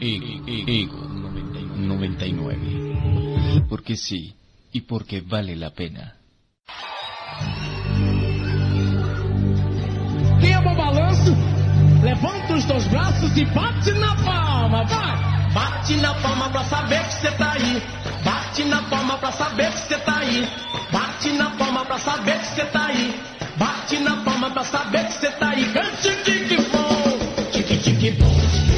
Ego 99. Porque sí, y porque vale la pena. Quem o balanço? Levanta os dois braços e bate na palma, vai! Bate na palma pra saber que você tá aí. Bate na palma pra saber que você tá aí. Bate na palma pra saber que você tá aí. Bate na palma pra saber que você tá aí. Cante tique bom, tique tique bom.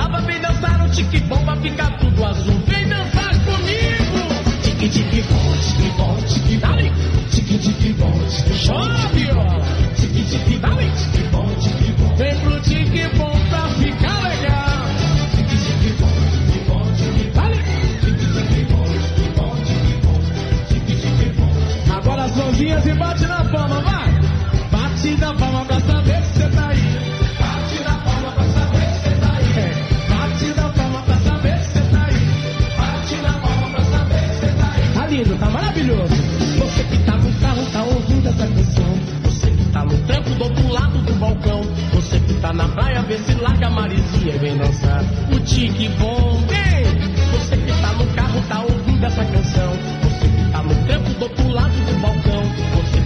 o faltava, vem dançar no tique bom pra ficar tudo azul. Vem dançar comigo! Tique tique bom, tique bom, tique dale. Tique tique bom, tique chora viola. Tique tique dale, tique bom, tique bom. Vem pro tique bom pra ficar legal. Tique tique bom, tique bom, tique dale. Tique tique bom, tique bom, tique bom. Tique tique bom. Agora as mãozinhas e bate na palma, vai! Maravilhoso. Você que tá no carro, tá ouvindo essa canção. Você que tá no trampo do outro lado do balcão. Você que tá na praia, vê se larga a marisinha e vem dançar. O tique bom! Você que tá no carro, tá ouvindo essa canção. Você que tá no trampo do outro lado do balcão. Você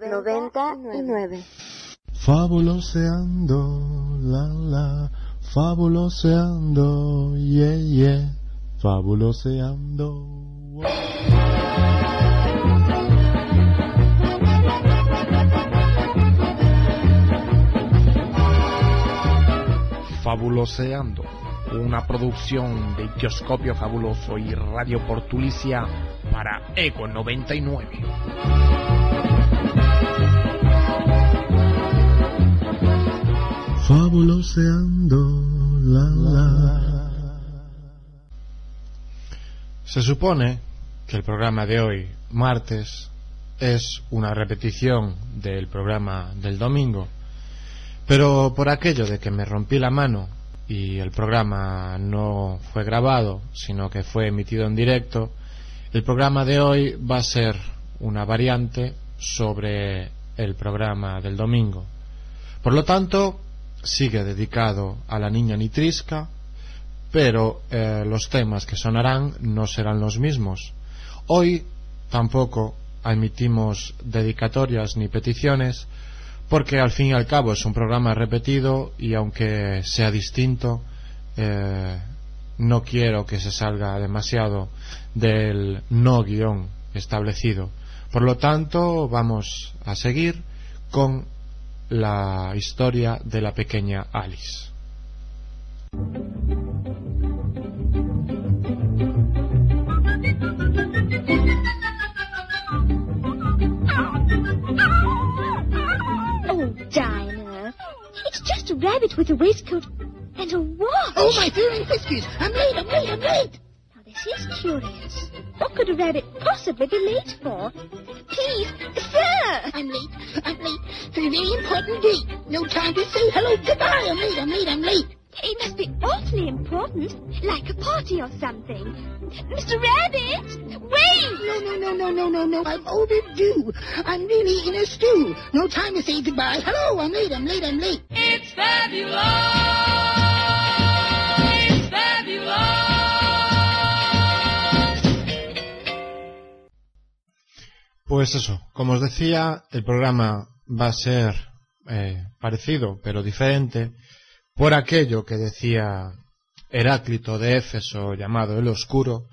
99. Fabuloseando, la la, fabuloseando, yeah yeah, fabuloseando. Fabuloseando, una producción de Kioscopio Fabuloso y Radio Portulicia para Eco 99. Fabuloseando, la la. Se supone que el programa de hoy, martes, es una repetición del programa del domingo, pero por aquello de que me rompí la mano y el programa no fue grabado, sino que fue emitido en directo, el programa de hoy va a ser una variante sobre el programa del domingo. Por lo tanto, sigue dedicado a la niña Nitrisca, pero eh, los temas que sonarán no serán los mismos. Hoy tampoco emitimos dedicatorias ni peticiones, porque al fin y al cabo es un programa repetido y aunque sea distinto, eh, no quiero que se salga demasiado del no guion establecido. Por lo tanto, vamos a seguir con la historia de la pequeña Alice. Oh, Dinah. It's just a rabbit with a waistcoat and a watch. Oh, my dear and whiskers! I'm late, I'm late, I'm late! Now, this is curious. What could a rabbit possibly be late for? Please, sir! I'm late, I'm late for a very important date. No time to say hello, goodbye. I'm late, I'm late, I'm late. It must be awfully important, like a party or something. Mr. Rabbit, wait! No, no, no, no, no, no, no. I'm overdue. I'm really in a stew. No time to say goodbye. Hello, I'm late, I'm late, I'm late. It's fabulous. Pues eso, como os decía, el programa va a ser eh, parecido pero diferente por aquello que decía Heráclito de Éfeso llamado el Oscuro,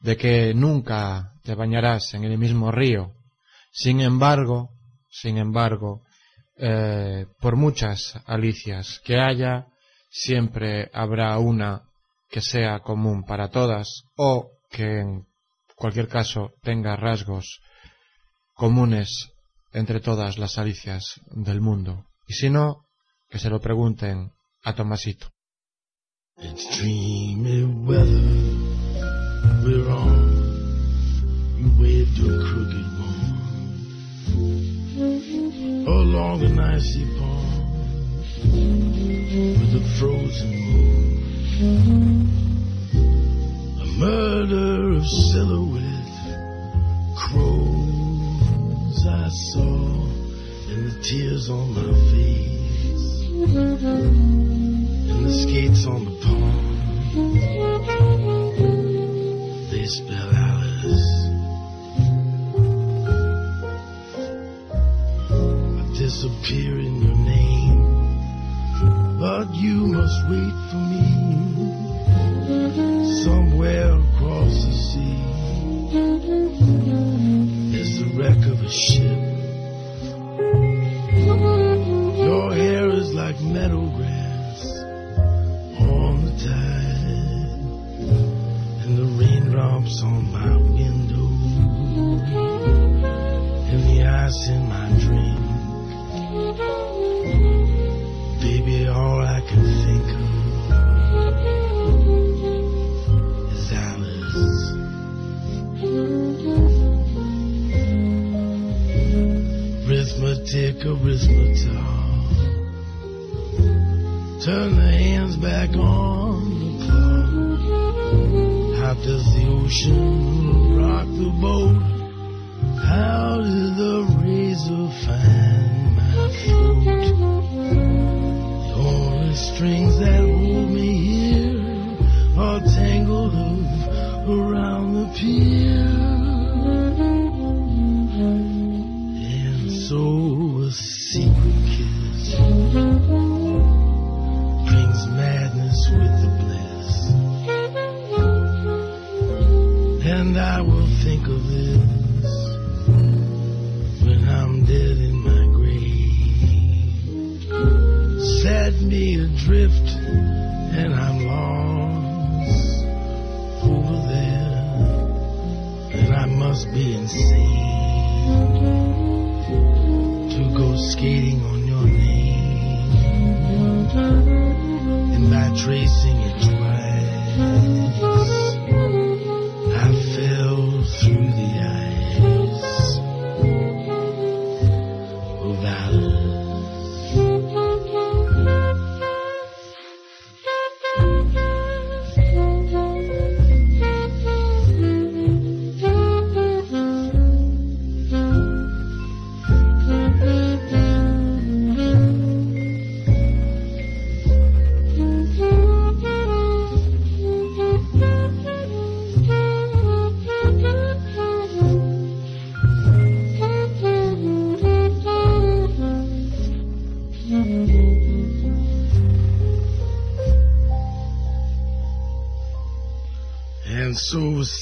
de que nunca te bañarás en el mismo río. Sin embargo, sin embargo, eh, por muchas alicias que haya, siempre habrá una que sea común para todas o que en cualquier caso tenga rasgos comunes entre todas las alicias del mundo. Y si no, que se lo pregunten a Tomasito. I saw and the tears on my face and the skates on the pond. They spell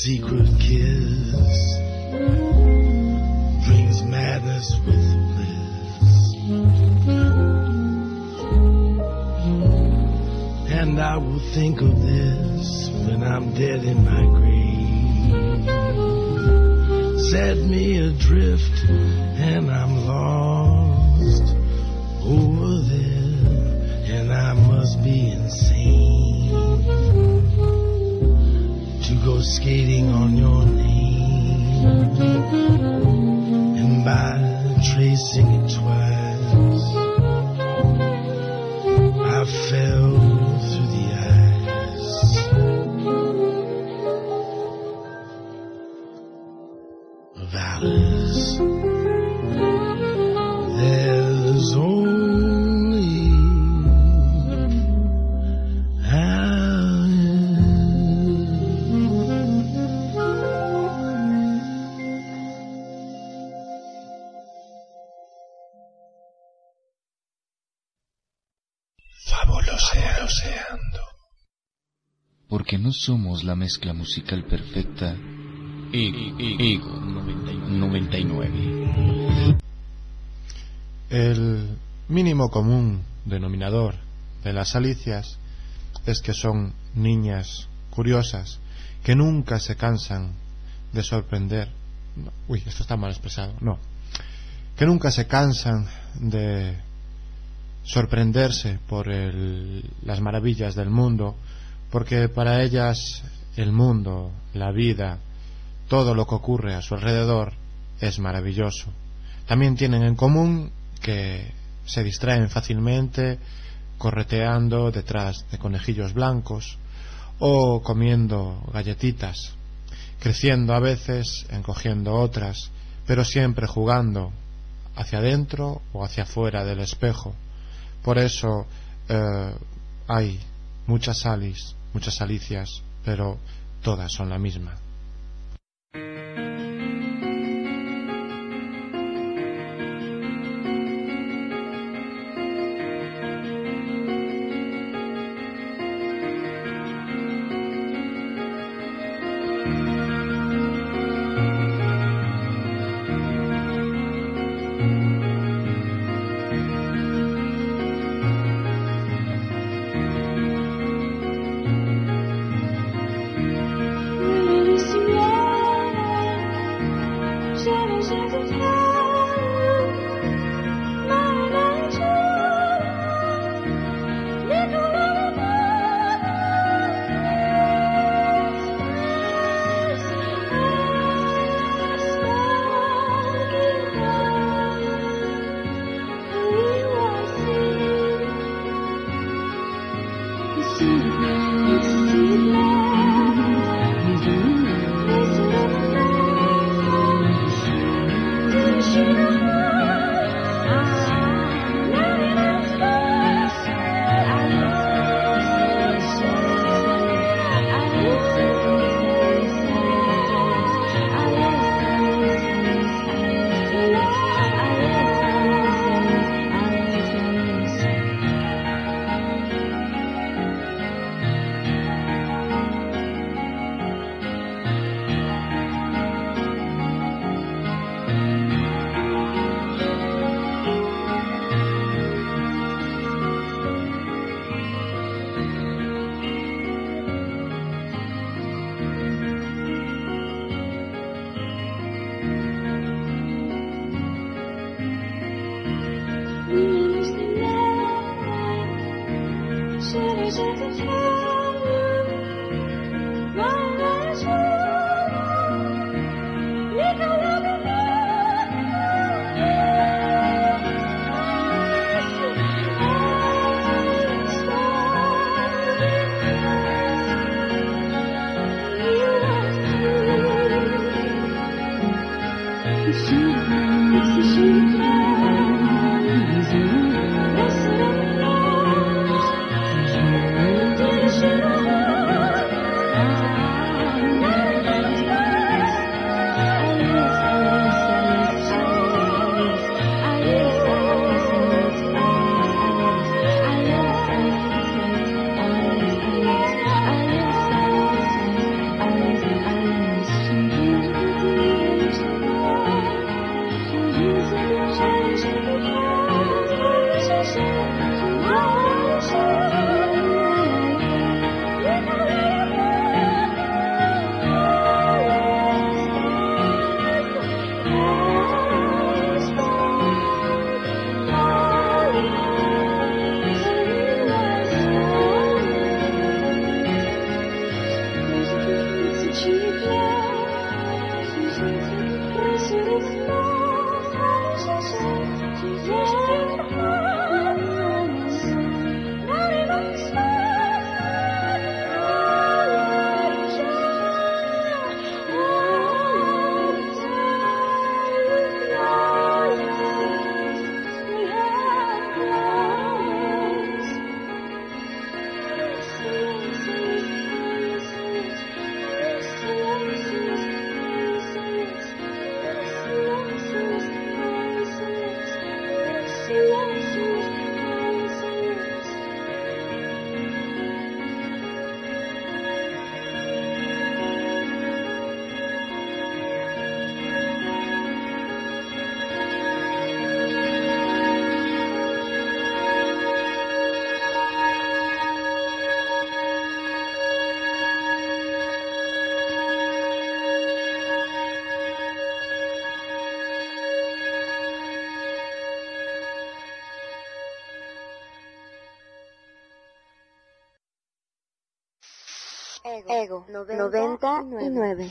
Ziegler. Porque no somos la mezcla musical perfecta. Ego, Ego 99. El mínimo común denominador de las alicias es que son niñas curiosas que nunca se cansan de sorprender. no, uy, esto está mal expresado. No. Que nunca se cansan de sorprenderse por el- las maravillas del mundo, porque para ellas el mundo, la vida, todo lo que ocurre a su alrededor es maravilloso. También tienen en común que se distraen fácilmente correteando detrás de conejillos blancos o comiendo galletitas, creciendo a veces, encogiendo otras, pero siempre jugando hacia adentro o hacia afuera del espejo. Por eso eh, hay muchas Alis, muchas Alicias, pero todas son la misma. Ego 99.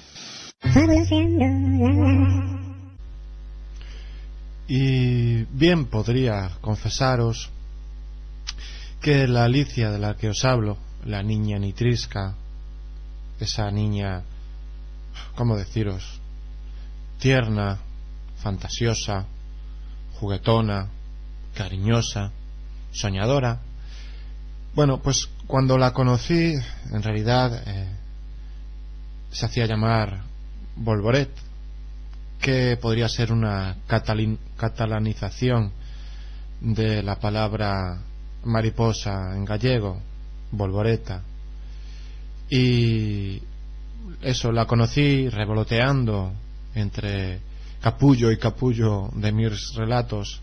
Y bien podría confesaros que la Alicia de la que os hablo, la niña nitrisca, esa niña, ¿cómo deciros? Tierna, fantasiosa, juguetona, cariñosa, soñadora. Bueno, pues cuando la conocí, en realidad eh, se hacía llamar Volvoret, que podría ser una catalanización de la palabra mariposa en gallego, volvoreta. Y eso, la conocí revoloteando entre capullo y capullo de mis relatos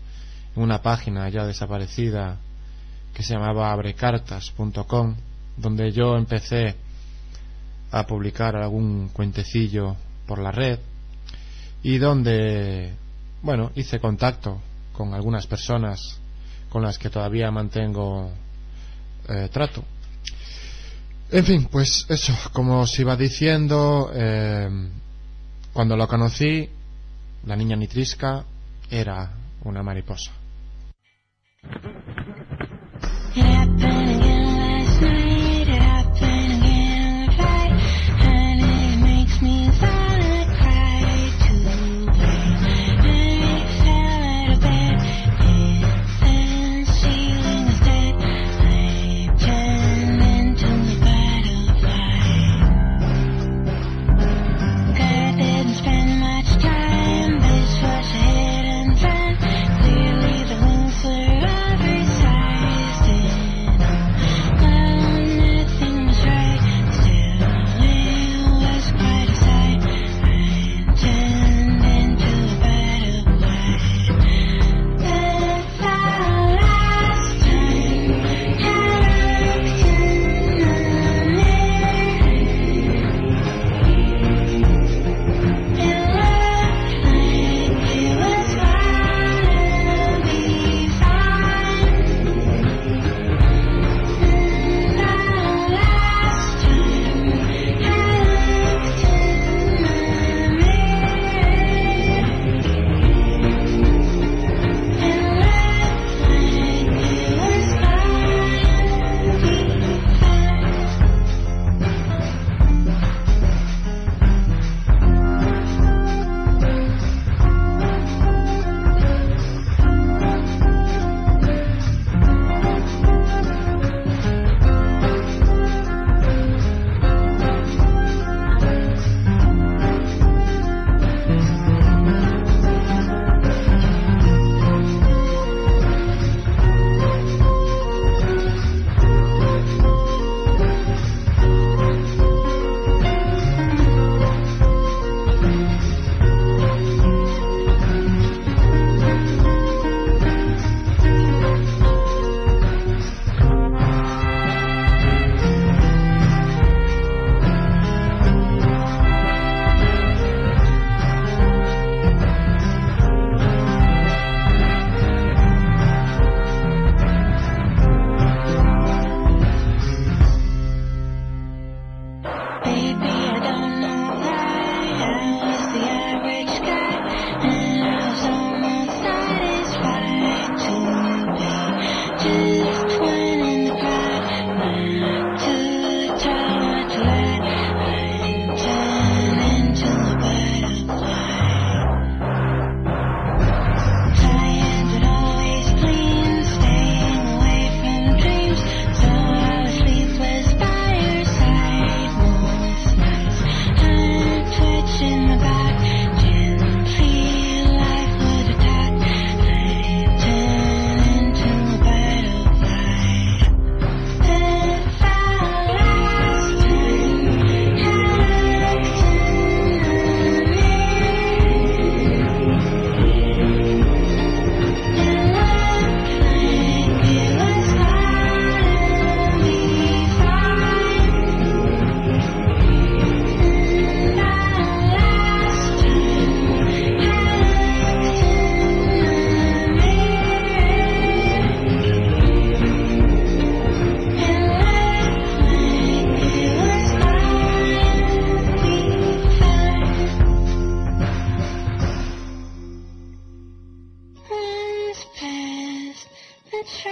en una página ya desaparecida que se llamaba abrecartas.com, donde yo empecé a publicar algún cuentecillo por la red y donde, bueno, hice contacto con algunas personas con las que todavía mantengo eh, trato. En fin, pues eso, como os iba diciendo, eh, cuando lo conocí, la niña nitrisca era una mariposa.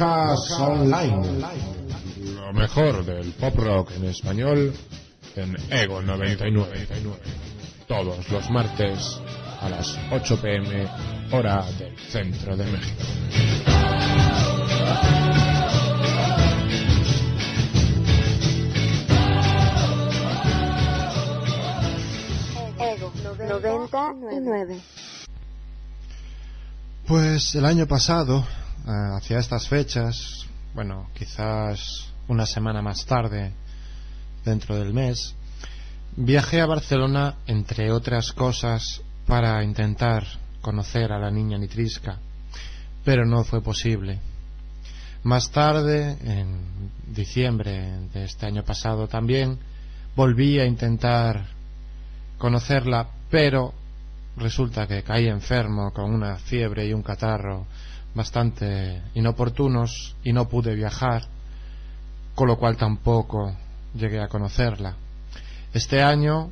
Online. Lo mejor del pop rock en español en Ego 99. Todos los martes a las 8 pm, hora del centro de México. Ego 99. Pues el año pasado, hacia estas fechas, bueno, quizás una semana más tarde, dentro del mes, viajé a Barcelona, entre otras cosas, para intentar conocer a la niña Nitrisca, pero no fue posible. Más tarde, en diciembre de este año pasado también, volví a intentar conocerla, pero resulta que caí enfermo con una fiebre y un catarro bastante inoportunos y no pude viajar, con lo cual tampoco llegué a conocerla. Este año,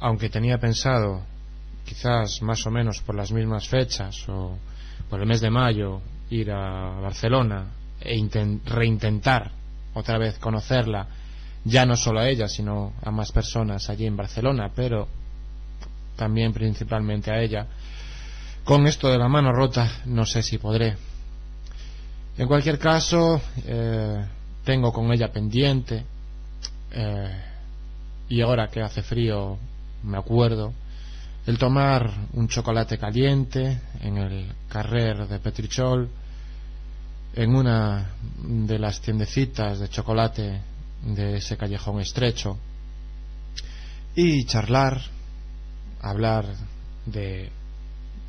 aunque tenía pensado, quizás más o menos por las mismas fechas o por el mes de mayo, ir a Barcelona e inten- reintentar otra vez conocerla, ya no solo a ella, sino a más personas allí en Barcelona, pero también principalmente a ella. Con esto de la mano rota, no sé si podré. En cualquier caso, eh, tengo con ella pendiente, eh, y ahora que hace frío, me acuerdo, el tomar un chocolate caliente en el carrer de Petrichol, en una de las tiendecitas de chocolate de ese callejón estrecho, y charlar, hablar de,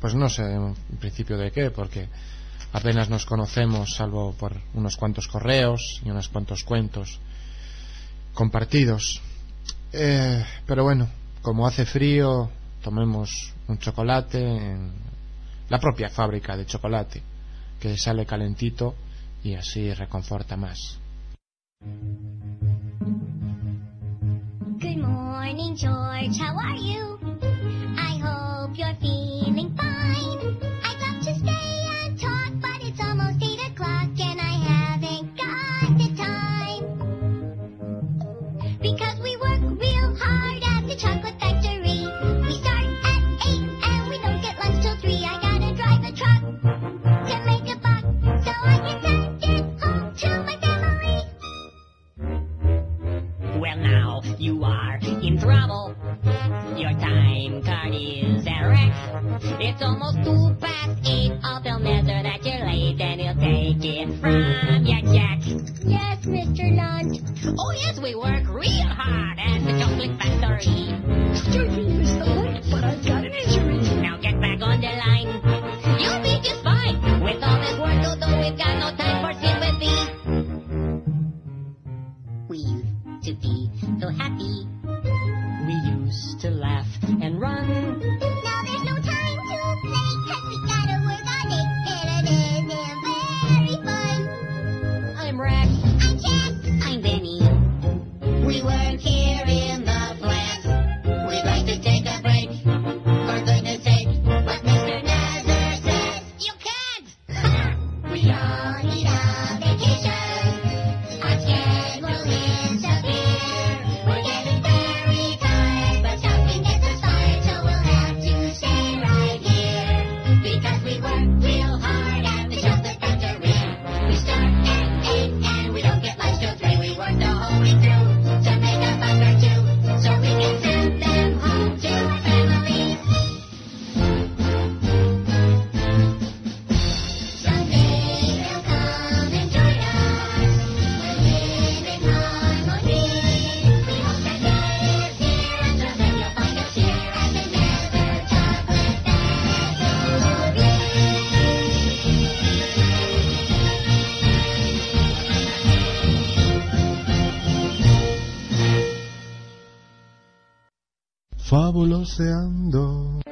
pues no sé en principio de qué, porque apenas nos conocemos salvo por unos cuantos correos y unos cuantos cuentos compartidos. Eh, pero bueno, como hace frío, tomemos un chocolate en la propia fábrica de chocolate, que sale calentito y así reconforta más. Good morning, George. How are you? I hope you're feeling. trouble. Your time card is a wreck. It's almost two past eight. I'll tell Mr. that you're late and he'll take it from your check. Yes, Mr. Lunt. Oh, yes, we work real hard at the chocolate factory. Excuse me, Mr. Lunt, but I've got an injury. Now get back on the line. run. Now there's no time to we gotta work. And it isn't very fun. I'm Rex. I'm I'm Benny. We weren't here. Fabuloseando.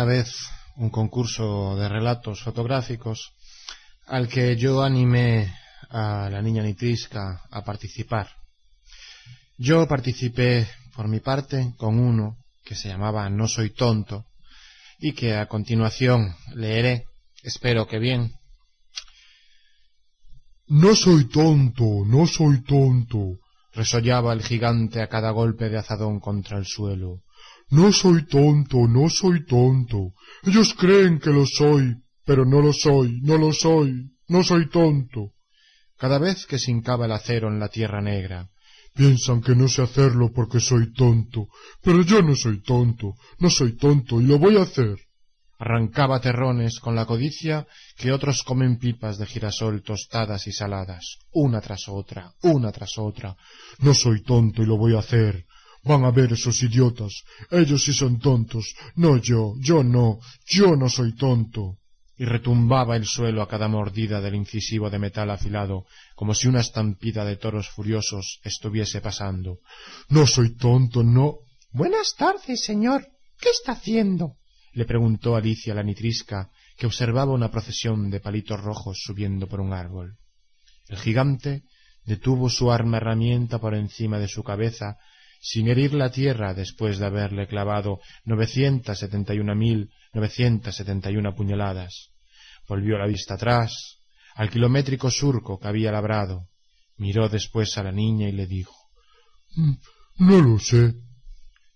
Una vez un concurso de relatos fotográficos al que yo animé a la niña Nitrisca a participar. Yo participé por mi parte con uno que se llamaba No soy tonto y que a continuación leeré, espero que bien. No soy tonto, no soy tonto, resollaba el gigante a cada golpe de azadón contra el suelo. No soy tonto, no soy tonto. Ellos creen que lo soy, pero no lo soy, no lo soy, no soy tonto. Cada vez que se hincaba el acero en la tierra negra, piensan que no sé hacerlo porque soy tonto, pero yo no soy tonto, no soy tonto y lo voy a hacer. Arrancaba terrones con la codicia que otros comen pipas de girasol tostadas y saladas, una tras otra, una tras otra. No soy tonto y lo voy a hacer. Van a ver esos idiotas. Ellos sí son tontos. No yo, yo no, yo no soy tonto. Y retumbaba el suelo a cada mordida del incisivo de metal afilado, como si una estampida de toros furiosos estuviese pasando. No soy tonto, no. Buenas tardes, señor. ¿Qué está haciendo? le preguntó Alicia la nitrisca, que observaba una procesión de palitos rojos subiendo por un árbol. El gigante detuvo su arma herramienta por encima de su cabeza sin herir la tierra después de haberle clavado novecientas setenta y una mil novecientas setenta y una puñaladas. Volvió la vista atrás, al kilométrico surco que había labrado, miró después a la niña y le dijo No lo sé.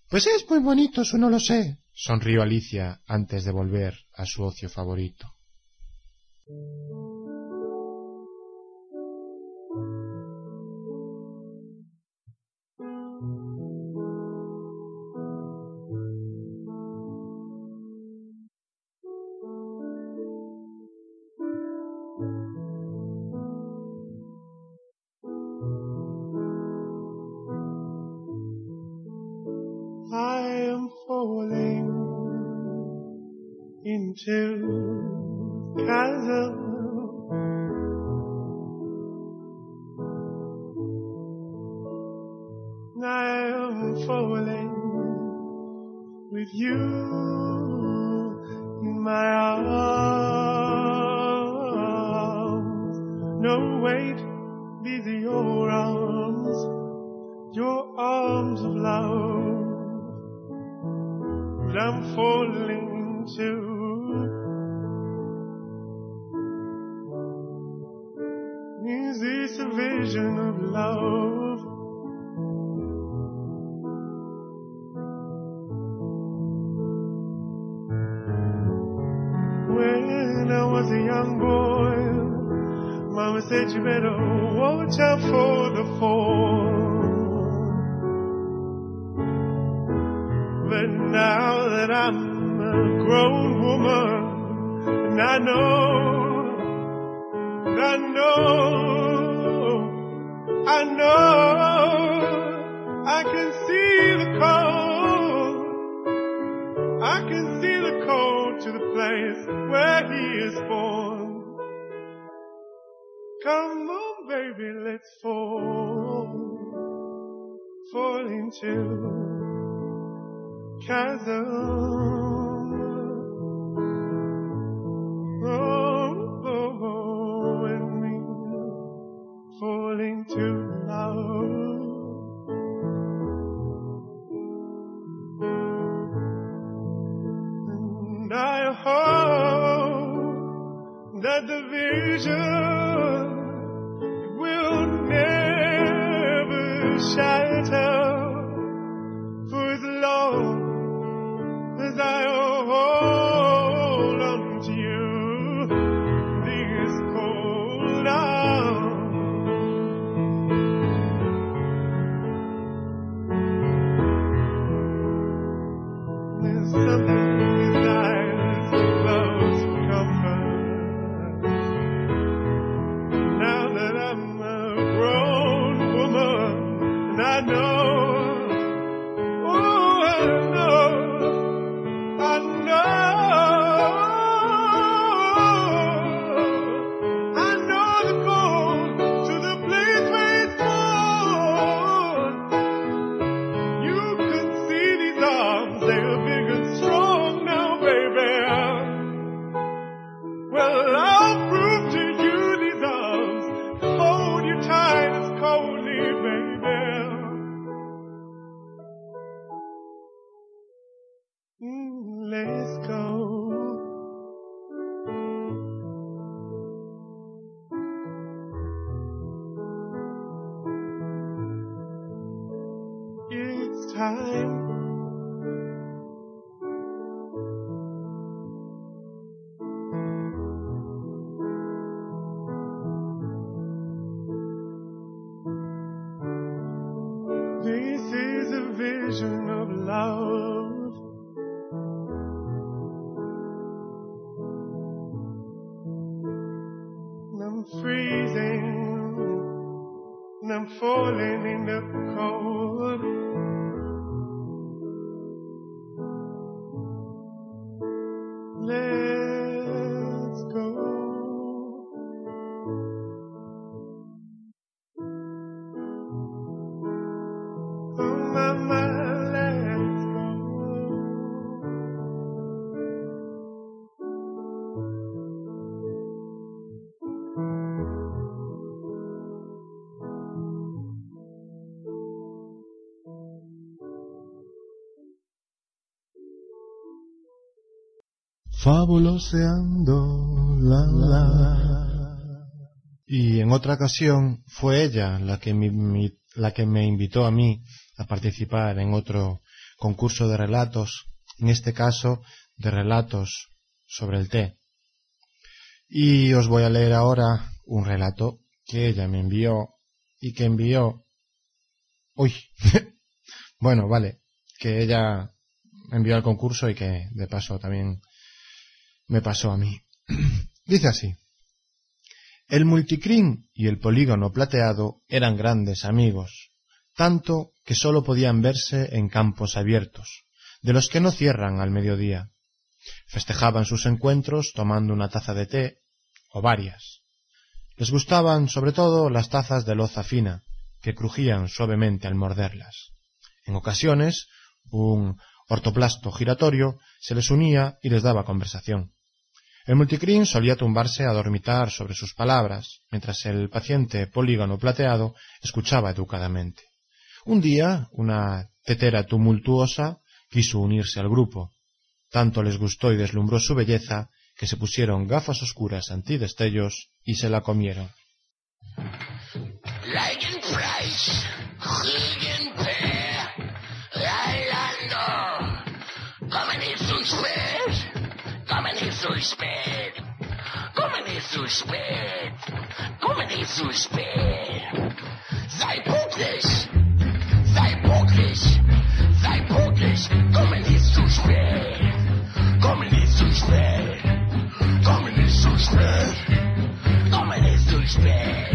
Pues es muy bonito su no lo sé, sonrió Alicia antes de volver a su ocio favorito. shall Fabuloseando, la la. Y en otra ocasión fue ella la que, mi- la que me invitó a mí a participar en otro concurso de relatos en este caso de relatos sobre el té. Y os voy a leer ahora un relato que ella me envió y que envió... Uy, bueno, vale, que ella envió al concurso y que de paso también me pasó a mí. Dice así. El multicrin y el polígono plateado eran grandes amigos, tanto que sólo podían verse en campos abiertos, de los que no cierran al mediodía. Festejaban sus encuentros tomando una taza de té, o varias. Les gustaban sobre todo las tazas de loza fina, que crujían suavemente al morderlas. En ocasiones, un ortoplasto giratorio se les unía y les daba conversación. El multicrin solía tumbarse a dormitar sobre sus palabras, mientras el paciente polígono plateado escuchaba educadamente. Un día, una tetera tumultuosa quiso unirse al grupo. Tanto les gustó y deslumbró su belleza que se pusieron gafas oscuras antidestellos y se la comieron. Spät, kommen nicht zu spät, kommen nicht zu spät. Sei pünktlich, sei pünktlich, sei pünktlich, kommen nicht zu spät, kommen nicht zu spät, kommen nicht zu spät, kommen nicht zu spät.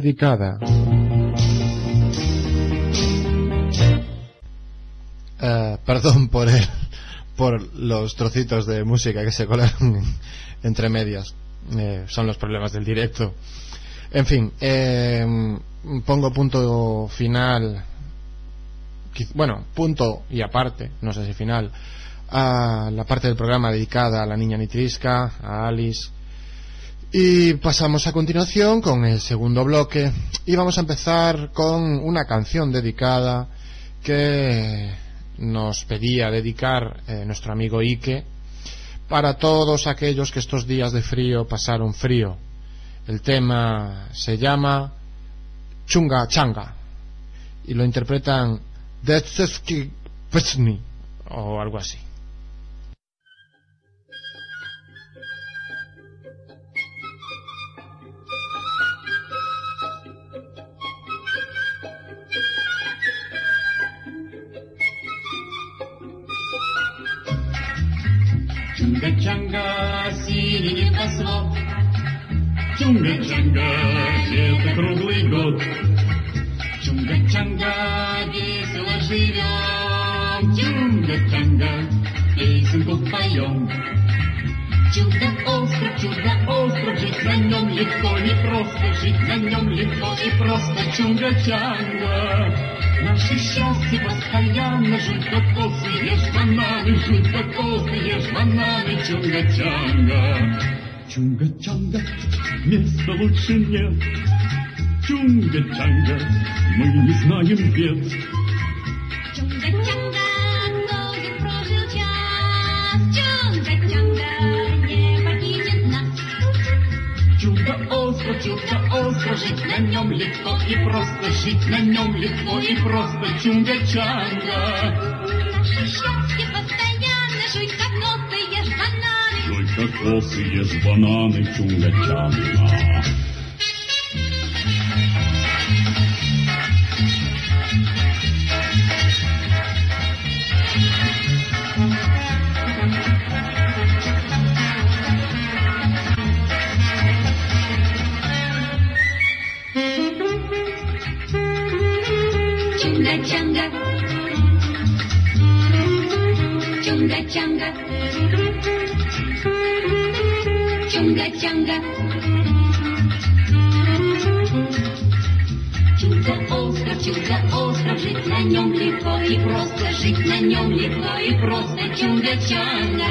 Dedicada. Eh, perdón por el, por los trocitos de música que se colaron entre medias. Eh, son los problemas del directo. En fin, eh, pongo punto final. Bueno, punto y aparte, no sé si final, a la parte del programa dedicada a la niña Nitrisca, a Alice Y pasamos a continuación con el segundo bloque y vamos a empezar con una canción dedicada que nos pedía dedicar eh, nuestro amigo Ike para todos aquellos que estos días de frío pasaron frío. El tema se llama Chunga Changa y lo interpretan Detsevsky Pesny o algo así. Чунга-чанга, синий слов. Чунга-чанга, это круглый год. Чунга-чанга, весело живем. Чунга-чанга, песенку поем. Чудо-остров, чудо-остров, жить на нем легко, и просто, жить на нем легко и просто. Чунга-чанга. Наше счастье постоянно жуть кокосы, ешь бананы, жуть кокосы, ешь бананы, чунга-чанга. Чунга-чанга, места лучше нет. Чунга-чанга, мы не знаем бед. Жить на нем легко и просто, жить на нем легко и просто. Чунга-чанга. Счастье постоянно жуй как ноты, ешь бананы. Жуй кокосы, ешь бананы. Чунга-чанга. Чунга-чанга. Чунга-чанга. Чудо-остров, чудо-остров, жить на нем легко и просто, жить на нем легко и просто. Чунга-чанга.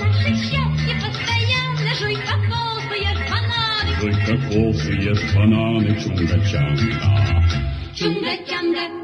Наше счастье постоянно, жуй кокосы, ешь бананы. Жуй кокосы, ешь бананы, чунга-чанга. Чунга-чанга.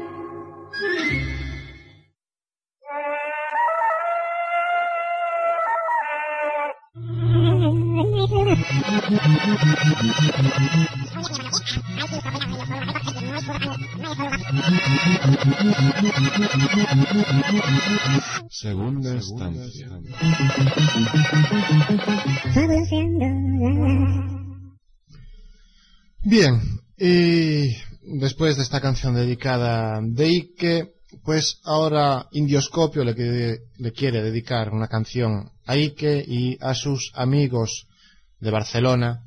Bien, y después de esta canción dedicada de Ike, pues ahora Indioscopio le, quiere- le quiere dedicar una canción a Ike y a sus amigos de Barcelona,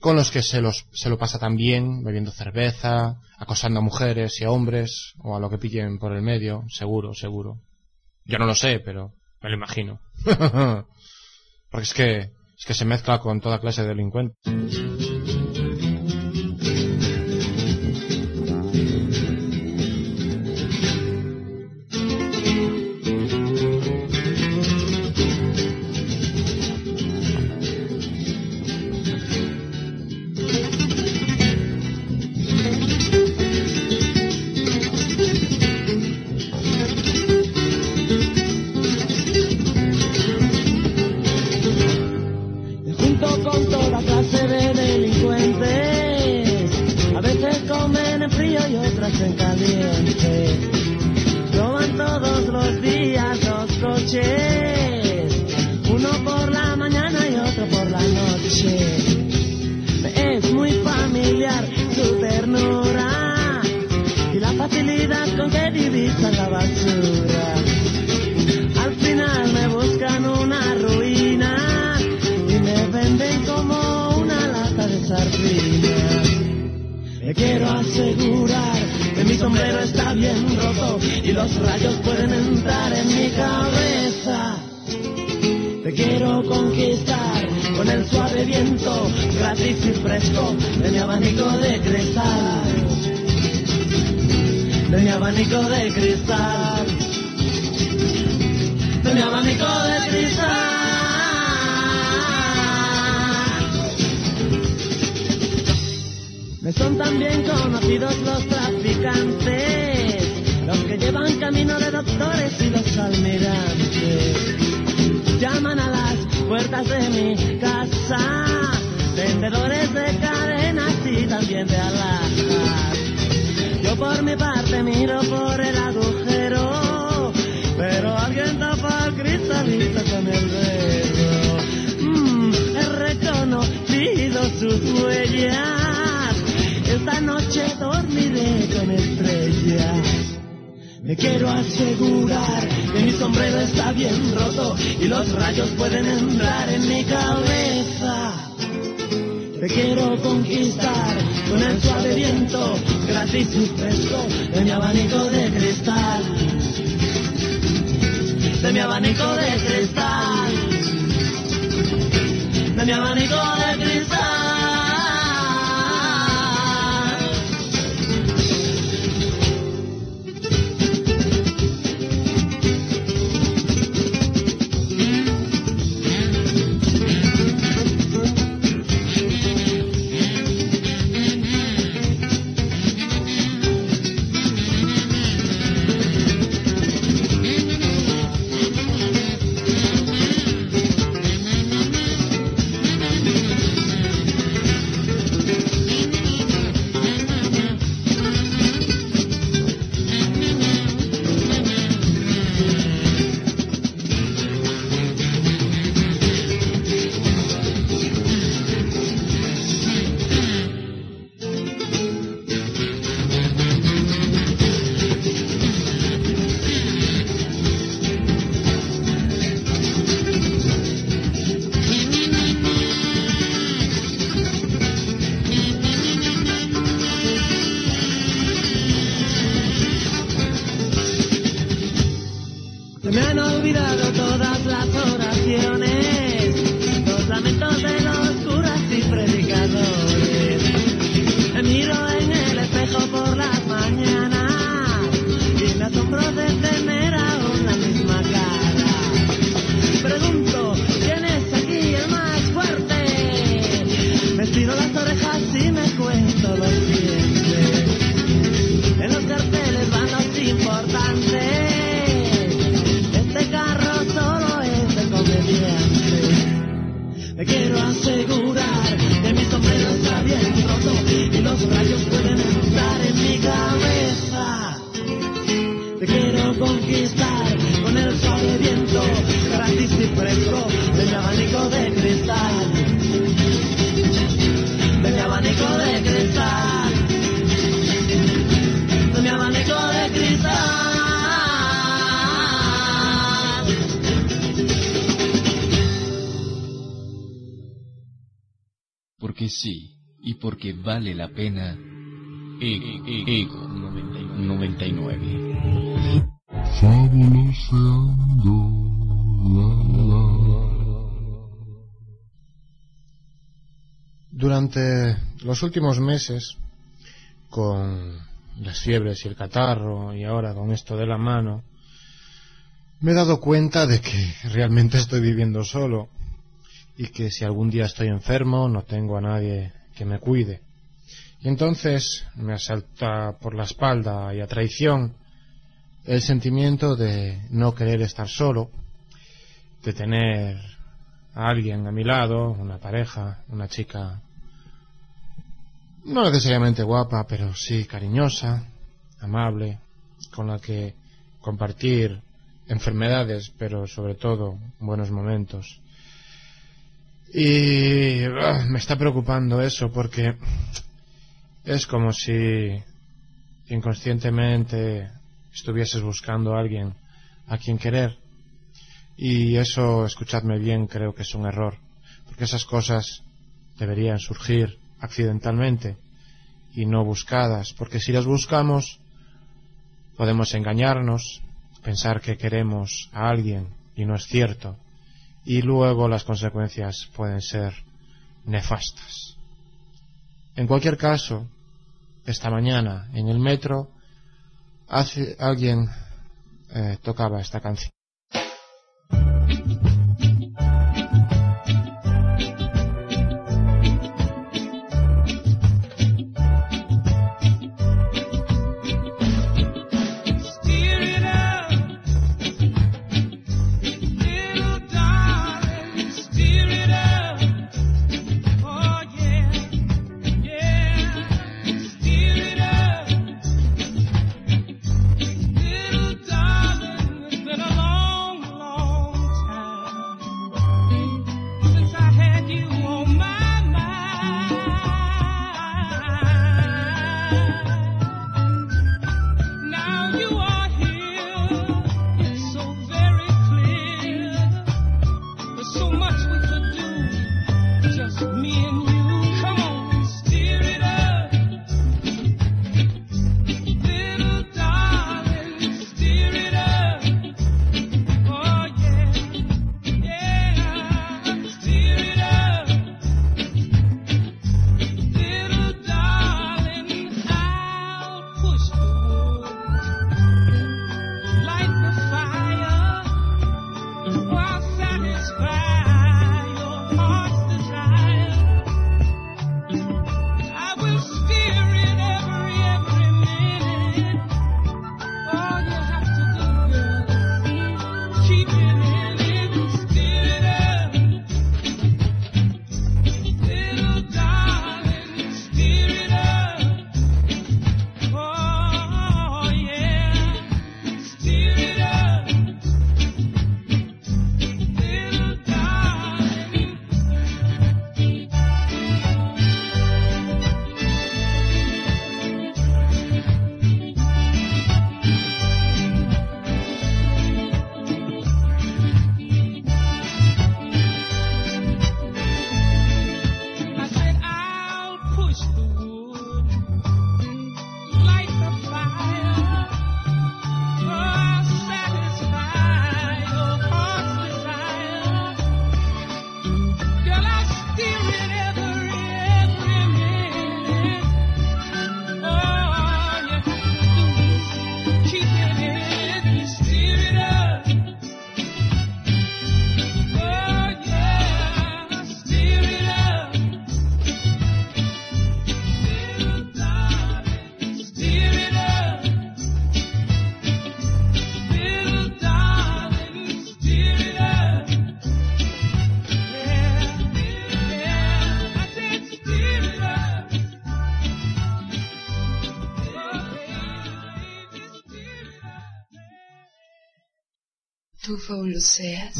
con los que se, los, se lo pasa tan bien, bebiendo cerveza, acosando a mujeres y a hombres, o a lo que pillen por el medio, seguro, seguro. Yo no lo sé, pero me lo imagino. Porque es que, es que se mezcla con toda clase de delincuentes. Con que divisan la basura. Al final me buscan una ruina y me venden como una lata de sardinas. Me quiero asegurar que mi sombrero está bien roto y los rayos pueden entrar en mi cabeza. Te quiero conquistar con el suave viento gratis y fresco de mi abanico de cristal de mi abanico de cristal, de mi abanico de cristal. Me son también conocidos los traficantes, los que llevan camino de doctores y los almirantes. Llaman a las puertas de mi casa, vendedores de cadenas y también de alas por mi parte miro por el agujero, pero alguien tapa el cristalito con el dedo. Mm, he reconocido sus huellas. Esta noche dormiré con estrellas. Me quiero asegurar que mi sombrero está bien roto y los rayos pueden entrar en mi cabeza. Te quiero conquistar con el suave viento, gratis y fresco de mi abanico de cristal. De mi abanico de cristal. De mi abanico de cristal. Vale la pena, Ego, Ego 99. Fabuloseando la la. Durante los últimos meses, con las fiebres y el catarro, y ahora con esto de la mano, me he dado cuenta de que realmente estoy viviendo solo y que si algún día estoy enfermo no tengo a nadie que me cuide. Y entonces me asalta por la espalda y a traición el sentimiento de no querer estar solo, de tener a alguien a mi lado, una pareja, una chica no necesariamente guapa, pero sí cariñosa, amable, con la que compartir enfermedades, pero sobre todo buenos momentos. Y ah, me está preocupando eso porque es como si inconscientemente estuvieses buscando a alguien a quien querer. Y eso, escuchadme bien, creo que es un error. Porque esas cosas deberían surgir accidentalmente y no buscadas. Porque si las buscamos, podemos engañarnos, pensar que queremos a alguien y no es cierto. Y luego las consecuencias pueden ser nefastas. En cualquier caso, esta mañana en el metro hace, alguien eh, tocaba esta canción.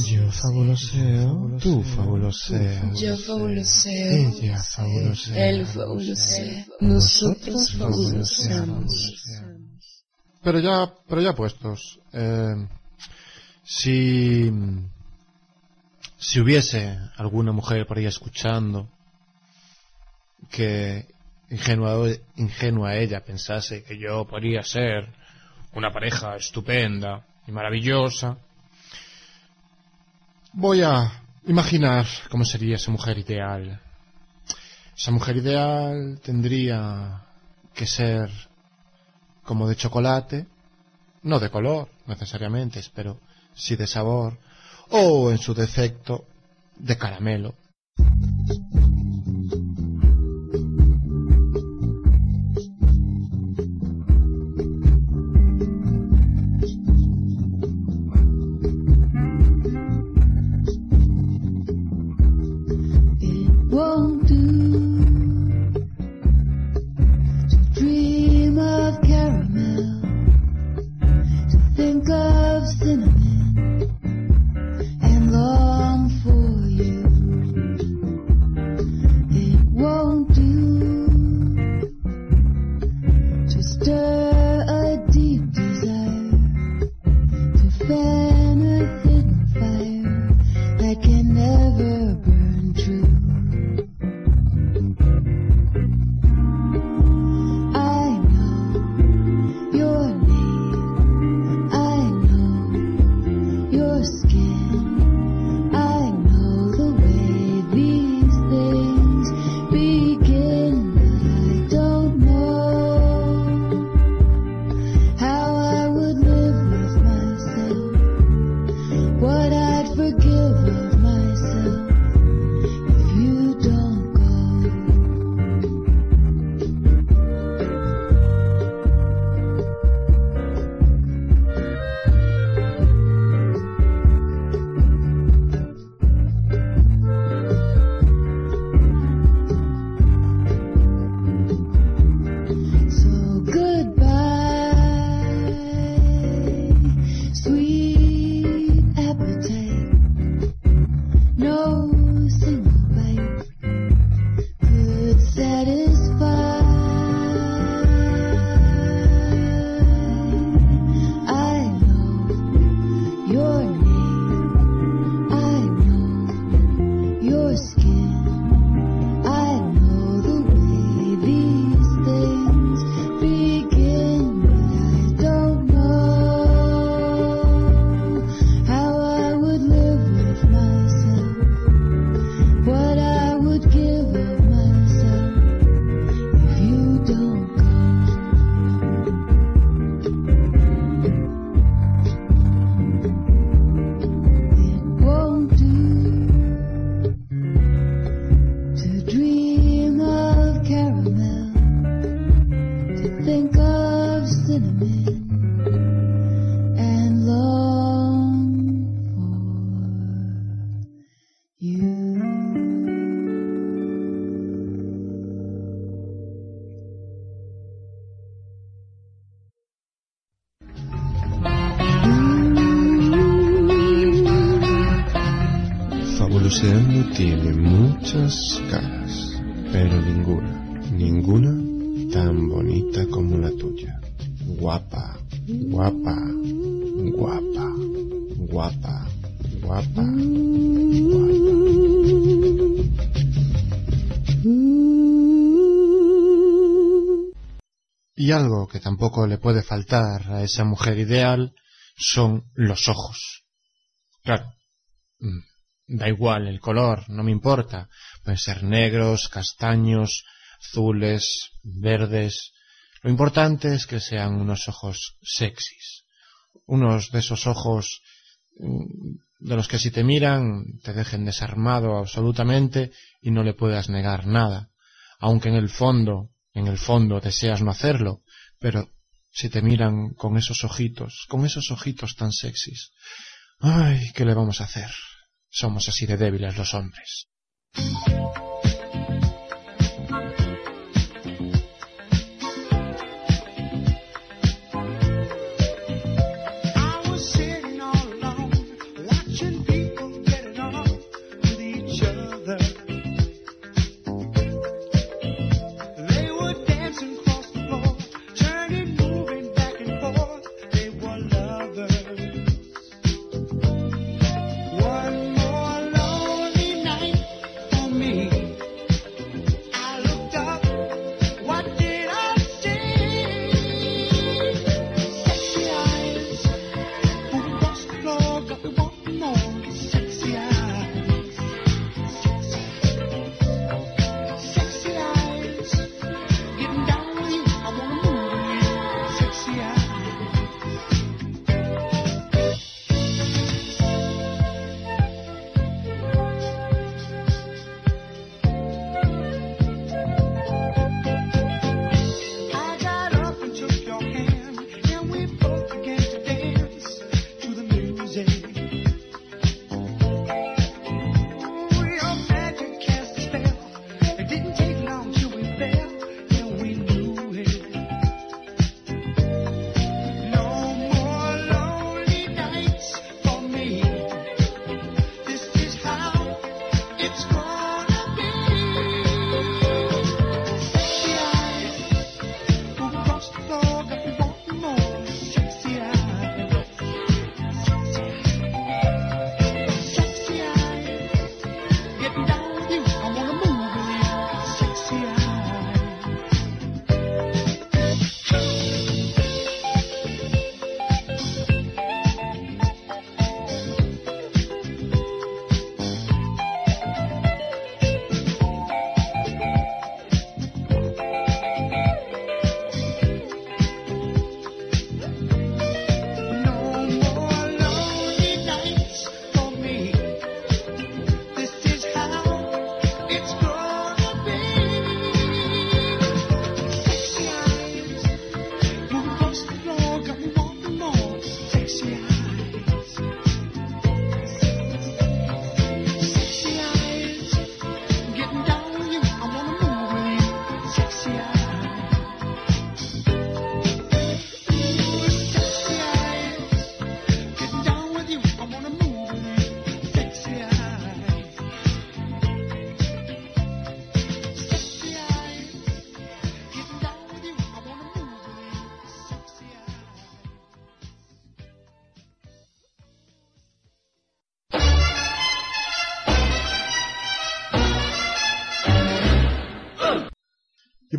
Yo fabuloseo, tú fabuloseas. Yo fabuloseo. Ella fabulosea. Él fabulosea. Nosotros fabuloseamos. Pero ya, pero ya puestos. eh, si, si hubiese alguna mujer por ahí escuchando que ingenua, ingenua ella pensase que yo podría ser una pareja estupenda y maravillosa, voy a imaginar cómo sería esa mujer ideal. Esa mujer ideal tendría que ser como de chocolate, no de color necesariamente, pero sí de sabor, o en su defecto de caramelo. Que tampoco le puede faltar a esa mujer ideal son los ojos. Claro, mm, da igual el color, no me importa. Pueden ser negros, castaños, azules, verdes. Lo importante es que sean unos ojos sexys. Unos de esos ojos mm, de los que si te miran te dejen desarmado absolutamente y no le puedas negar nada. Aunque en el fondo, en el fondo deseas no hacerlo, pero si te miran con esos ojitos, con esos ojitos tan sexys. Ay, ¿qué le vamos a hacer? Somos así de débiles los hombres.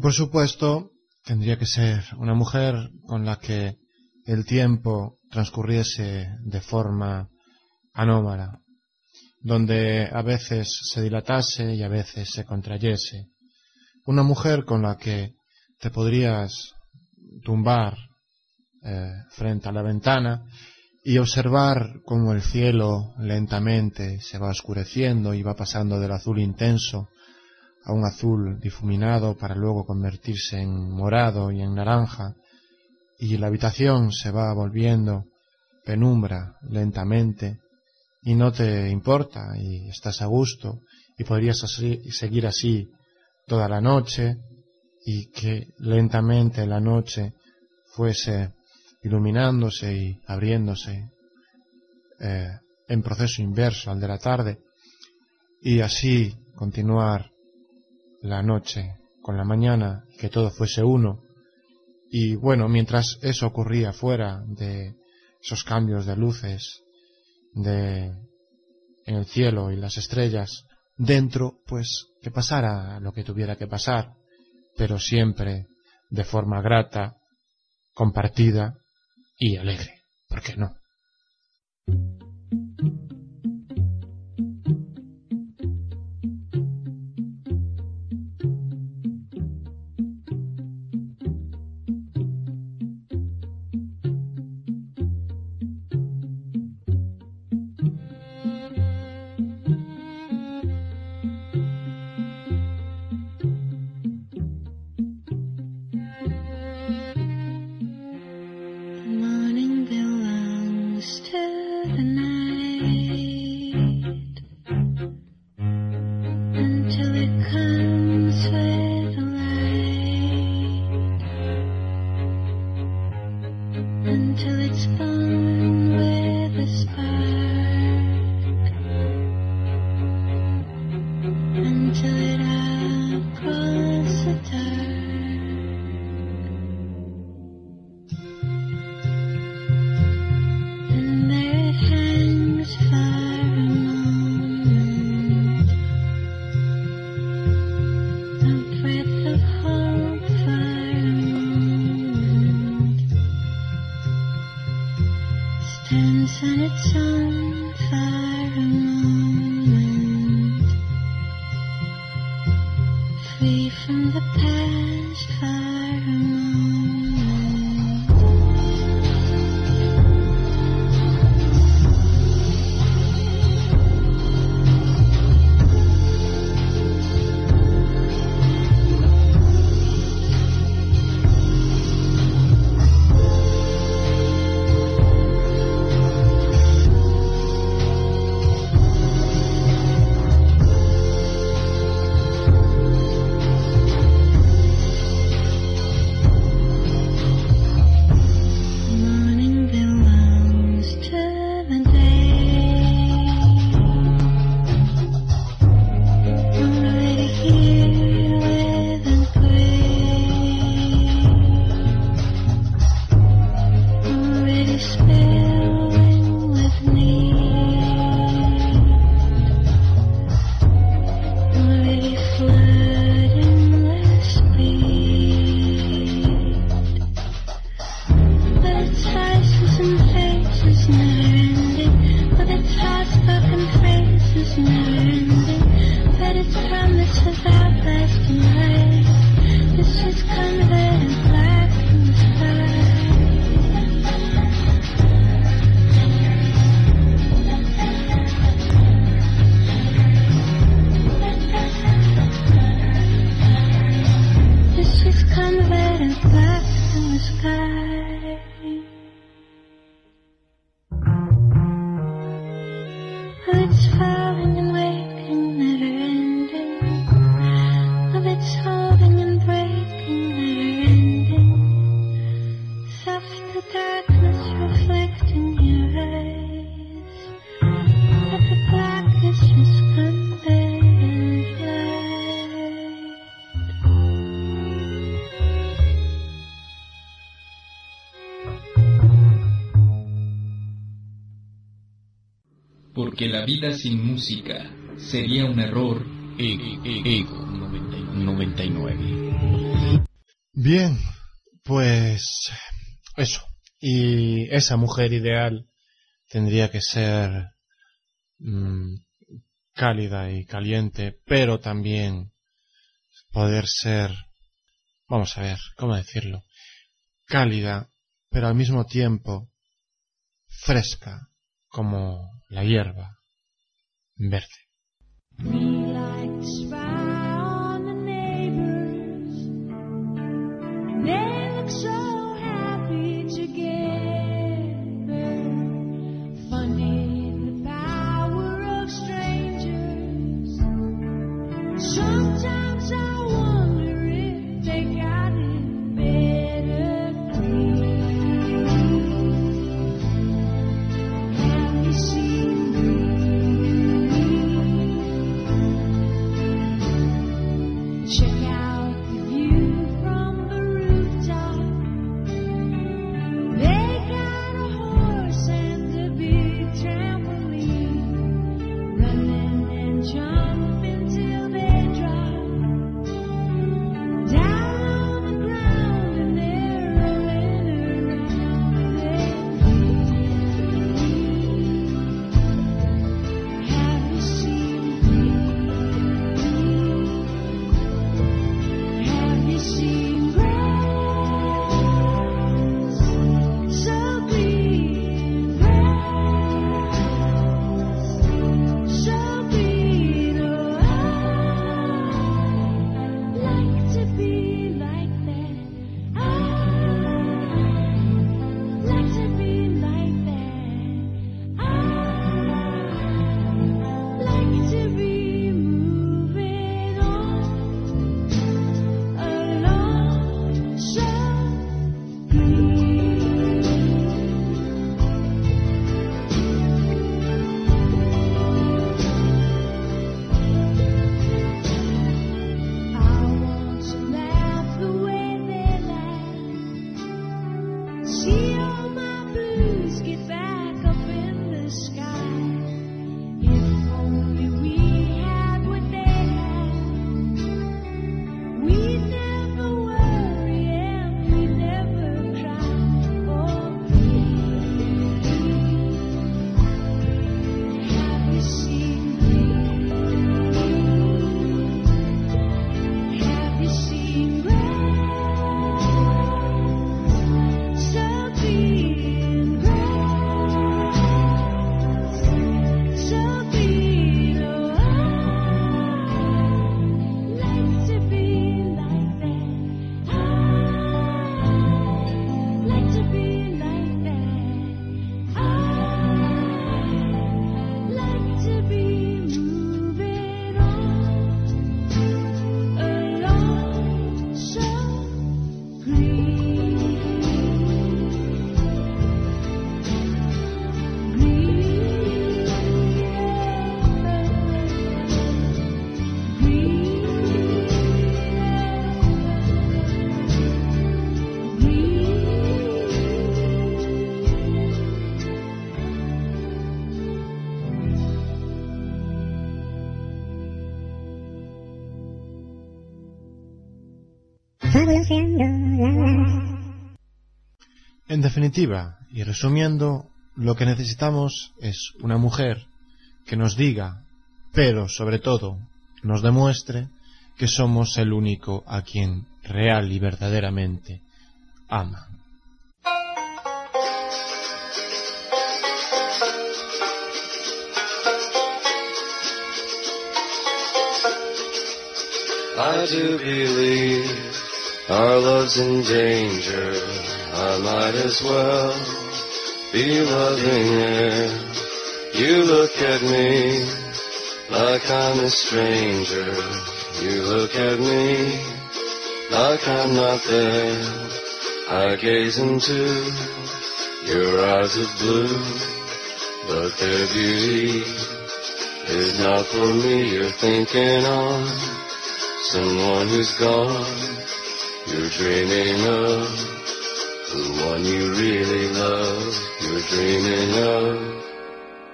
Por supuesto, tendría que ser una mujer con la que el tiempo transcurriese de forma anómala, donde a veces se dilatase y a veces se contrayese. Una mujer con la que te podrías tumbar eh, frente a la ventana y observar cómo el cielo lentamente se va oscureciendo y va pasando del azul intenso a un azul difuminado para luego convertirse en morado y en naranja, y la habitación se va volviendo penumbra lentamente, y no te importa, y estás a gusto, y podrías así- seguir así toda la noche, y que lentamente la noche fuese iluminándose y abriéndose eh, en proceso inverso al de la tarde, y así continuar la noche con la mañana, que todo fuese uno. Y bueno, mientras eso ocurría fuera de esos cambios de luces, de en el cielo y las estrellas, dentro, pues que pasara lo que tuviera que pasar, pero siempre de forma grata, compartida y alegre. ¿Por qué no? Porque la vida sin música sería un error. Ego, Ego 99. Bien, pues eso. Y esa mujer ideal tendría que ser mm, cálida y caliente, pero también poder ser, vamos a ver, ¿cómo decirlo? Cálida, pero al mismo tiempo fresca, como la hierba verde. En definitiva, y resumiendo, lo que necesitamos es una mujer que nos diga, pero sobre todo nos demuestre que somos el único a quien real y verdaderamente ama. Our love's in danger. I might as well be loving her. You look at me like I'm a stranger. You look at me like I'm not there. I gaze into your eyes of blue, but their beauty is not for me. You're thinking on someone who's gone. You're dreaming of the one you really love. You're dreaming of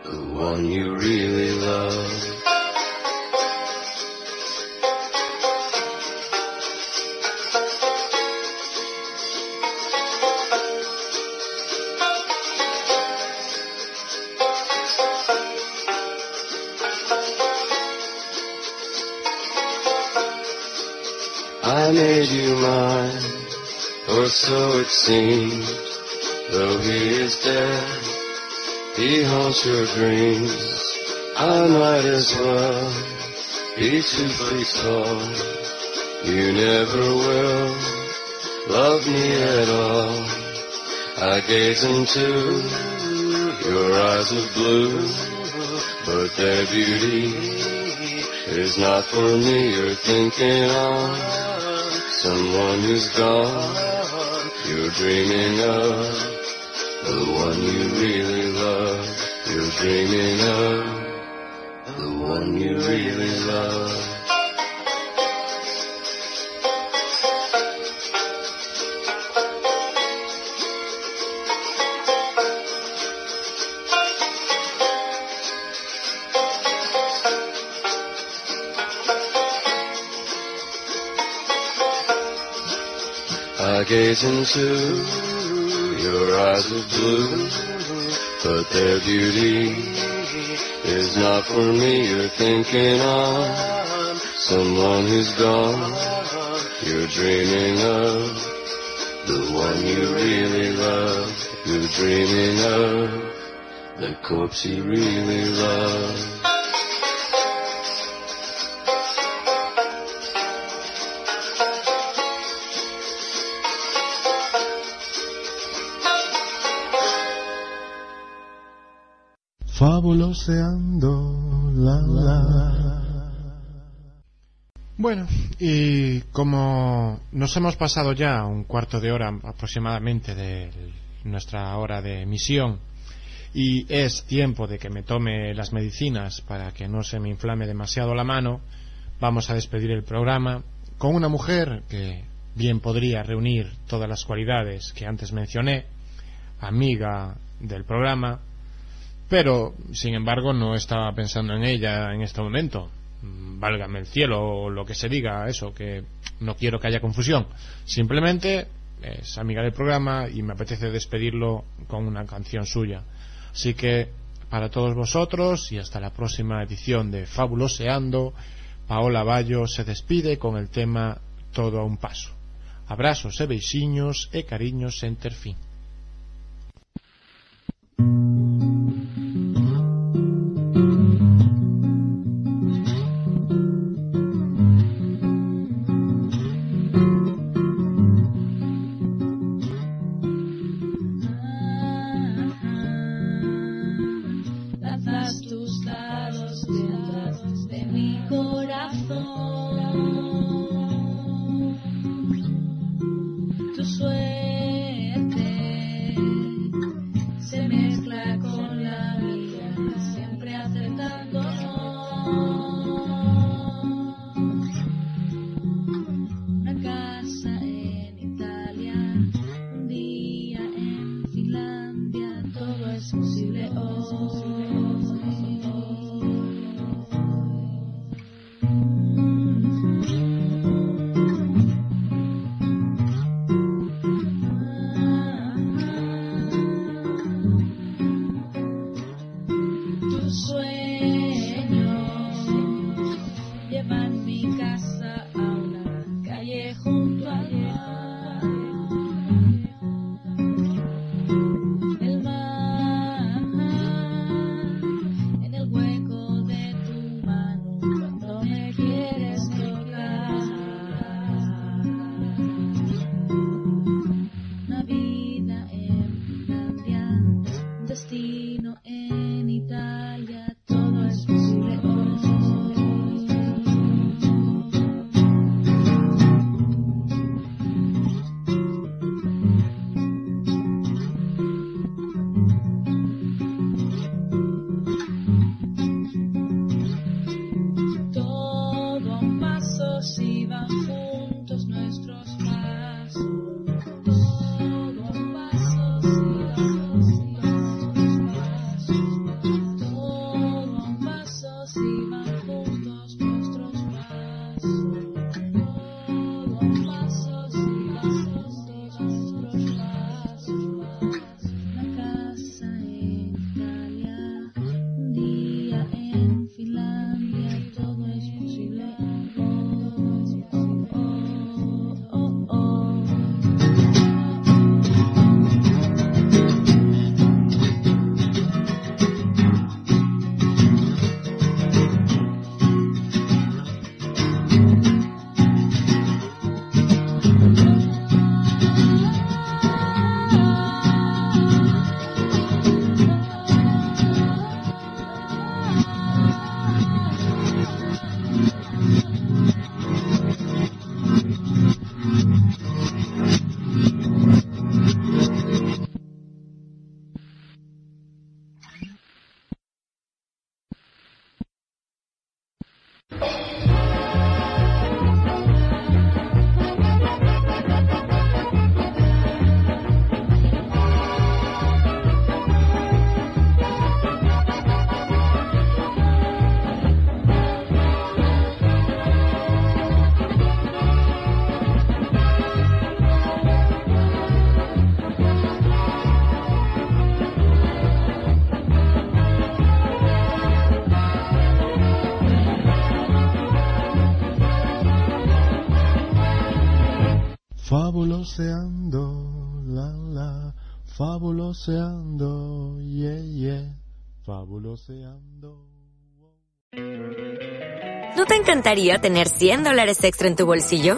the one you really love. So it seems. Though he is dead, he haunts your dreams. I might as well be feet tall. You never will love me at all. I gaze into your eyes of blue, but their beauty is not for me. You're thinking of someone who's gone. You're dreaming of the one you really love. You're dreaming of the one you really gaze into your eyes of blue, but their beauty is not for me. You're thinking of someone who's gone. You're dreaming of the one you really love. You're dreaming of the corpse you really love. La, la. Bueno, y como nos hemos pasado ya un cuarto de hora aproximadamente de nuestra hora de emisión y es tiempo de que me tome las medicinas para que no se me inflame demasiado la mano, vamos a despedir el programa con una mujer que bien podría reunir todas las cualidades que antes mencioné, amiga del programa, pero sin embargo no estaba pensando en ella en este momento. Mm, Válgame el cielo o lo que se diga, eso, que no quiero que haya confusión. Simplemente es amiga del programa y me apetece despedirlo con una canción suya. Así que para todos vosotros y hasta la próxima edición de Fabuloseando, Paola Bayo se despide con el tema Todo a un paso. Abrazos e beixiños e cariños en ter Fabuloseando, la la, fabuloseando, yeah yeah, fabuloseando. ¿No te encantaría tener 100 dólares extra en tu bolsillo?